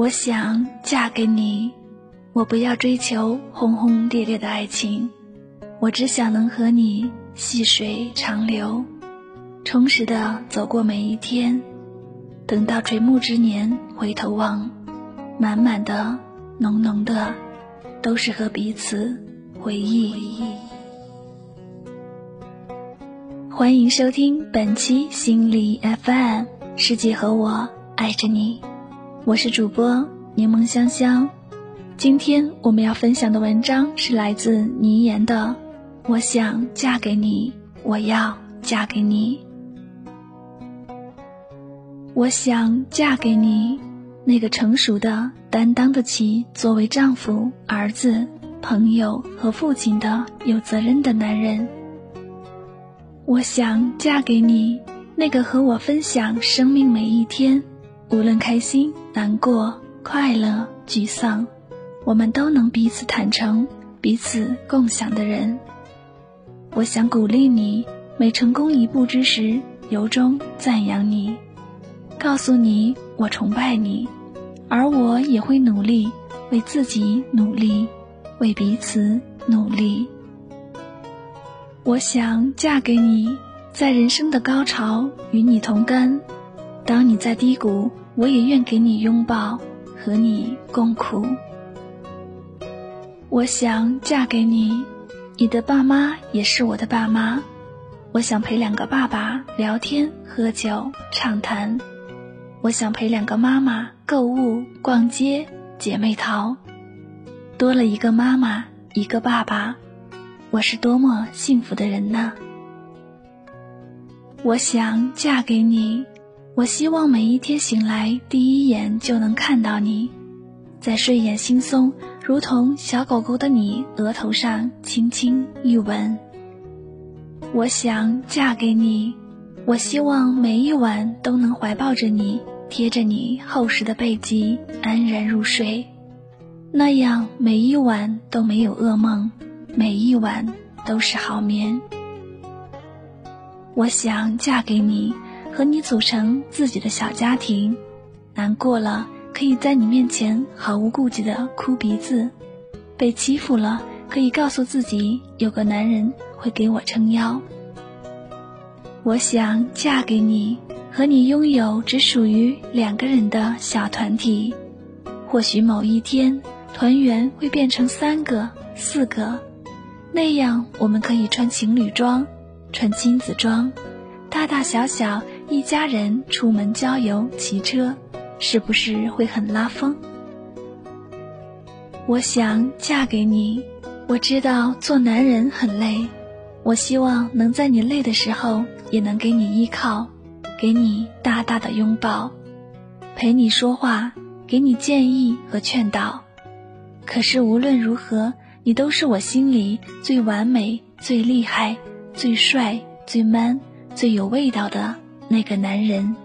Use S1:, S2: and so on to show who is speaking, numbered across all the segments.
S1: 我想嫁给你，我不要追求轰轰烈烈的爱情，我只想能和你细水长流，充实的走过每一天。等到垂暮之年回头望，满满的、浓浓的，都是和彼此回忆。欢迎收听本期心理 FM，世界和我爱着你，我是主播柠檬香香。今天我们要分享的文章是来自倪言的《我想嫁给你，我要嫁给你》。我想嫁给你，那个成熟的、担当得起作为丈夫、儿子、朋友和父亲的有责任的男人。我想嫁给你，那个和我分享生命每一天，无论开心、难过、快乐、沮丧，我们都能彼此坦诚、彼此共享的人。我想鼓励你，每成功一步之时，由衷赞扬你。告诉你，我崇拜你，而我也会努力，为自己努力，为彼此努力。我想嫁给你，在人生的高潮与你同甘；当你在低谷，我也愿给你拥抱，和你共苦。我想嫁给你，你的爸妈也是我的爸妈，我想陪两个爸爸聊天、喝酒、畅谈。我想陪两个妈妈购物、逛街、姐妹淘，多了一个妈妈，一个爸爸，我是多么幸福的人呢！我想嫁给你，我希望每一天醒来第一眼就能看到你，在睡眼惺忪如同小狗狗的你额头上轻轻一吻。我想嫁给你。我希望每一晚都能怀抱着你，贴着你厚实的背脊，安然入睡，那样每一晚都没有噩梦，每一晚都是好眠。我想嫁给你，和你组成自己的小家庭，难过了可以在你面前毫无顾忌的哭鼻子，被欺负了可以告诉自己有个男人会给我撑腰。我想嫁给你，和你拥有只属于两个人的小团体。或许某一天，团圆会变成三个、四个，那样我们可以穿情侣装，穿亲子装，大大小小一家人出门郊游、骑车，是不是会很拉风？我想嫁给你，我知道做男人很累，我希望能在你累的时候。也能给你依靠，给你大大的拥抱，陪你说话，给你建议和劝导。可是无论如何，你都是我心里最完美、最厉害、最帅、最 man、最有味道的那个男人。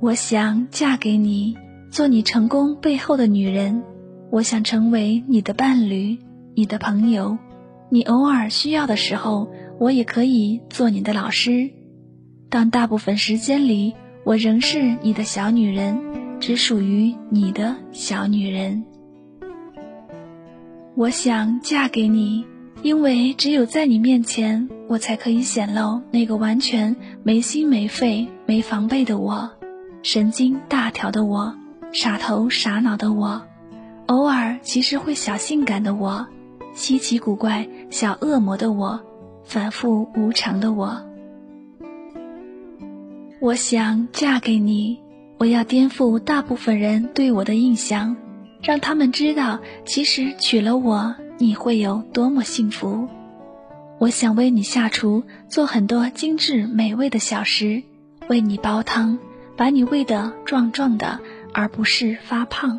S1: 我想嫁给你，做你成功背后的女人。我想成为你的伴侣，你的朋友。你偶尔需要的时候。我也可以做你的老师，但大部分时间里，我仍是你的小女人，只属于你的小女人。我想嫁给你，因为只有在你面前，我才可以显露那个完全没心没肺、没防备的我，神经大条的我，傻头傻脑的我，偶尔其实会小性感的我，稀奇古怪小恶魔的我。反复无常的我，我想嫁给你。我要颠覆大部分人对我的印象，让他们知道，其实娶了我，你会有多么幸福。我想为你下厨，做很多精致美味的小食，为你煲汤，把你喂得壮壮的，而不是发胖。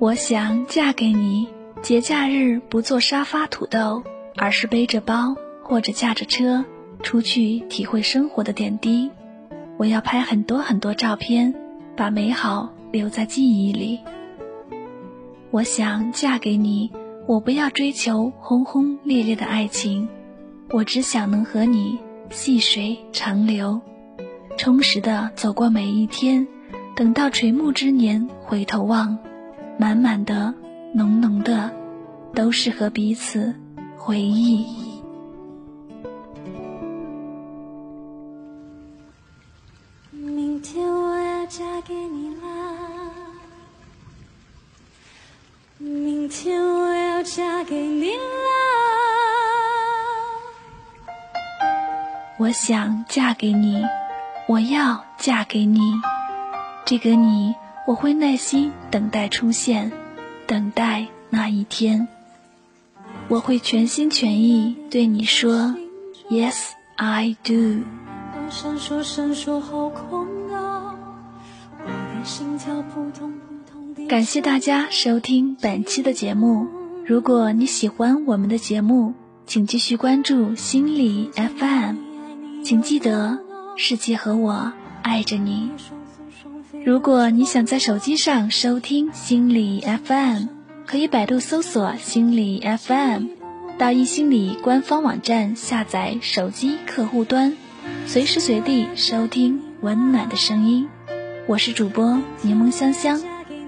S1: 我想嫁给你，节假日不做沙发土豆。而是背着包或者驾着车出去体会生活的点滴。我要拍很多很多照片，把美好留在记忆里。我想嫁给你，我不要追求轰轰烈烈的爱情，我只想能和你细水长流，充实的走过每一天。等到垂暮之年回头望，满满的、浓浓的，都是和彼此回忆。
S2: 天我要嫁给你啦！我
S1: 想嫁给你，我要嫁给你。这个你，我会耐心等待出现，等待那一天。我会全心全意对你说，Yes I do 心跳扑通扑通。感谢大家收听本期的节目。如果你喜欢我们的节目，请继续关注心理 FM。请记得，世界和我爱着你。如果你想在手机上收听心理 FM，可以百度搜索心理 FM，到易心理官方网站下载手机客户端，随时随地收听温暖的声音。我是主播柠檬香香，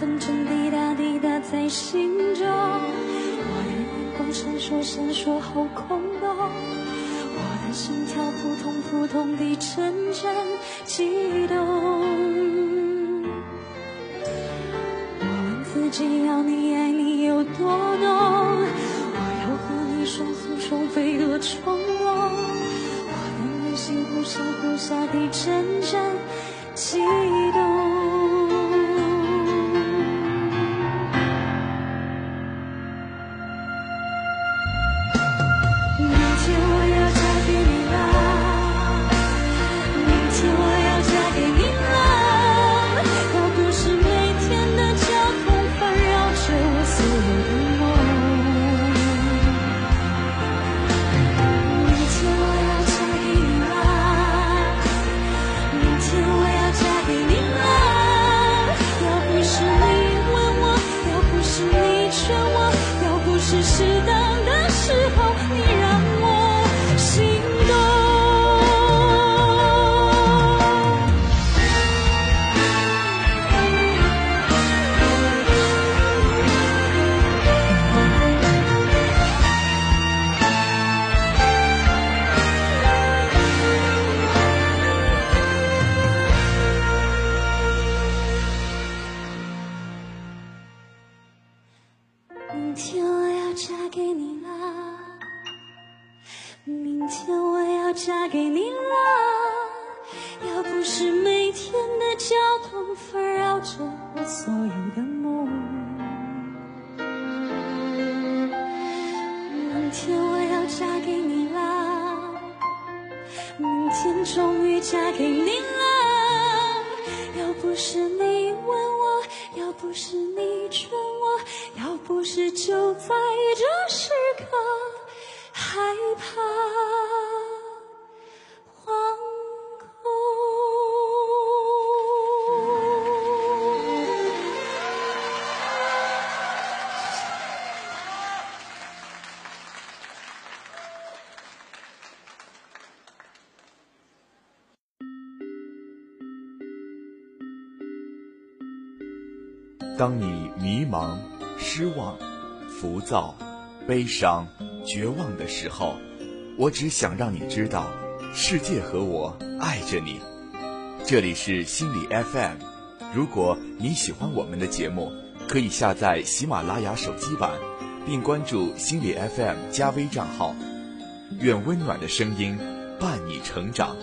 S2: 分针滴答滴答在心中，我的眼光闪烁闪烁，好空洞。我的心跳扑通扑通地阵阵悸动，我问自己要你爱你有多浓，我要和你双宿双飞的冲动，我的内心忽上忽下地阵阵悸天我要。嫁给你啦！要嫁给你了。要不是每天的交通纷扰着我所有的梦，明天我要嫁给你啦！明天终于嫁给你啦！要不是你问我，要不是你劝，不是就在这时刻害怕。
S3: 当你迷茫、失望、浮躁、悲伤、绝望的时候，我只想让你知道，世界和我爱着你。这里是心理 FM，如果你喜欢我们的节目，可以下载喜马拉雅手机版，并关注心理 FM 加微账号。愿温暖的声音伴你成长。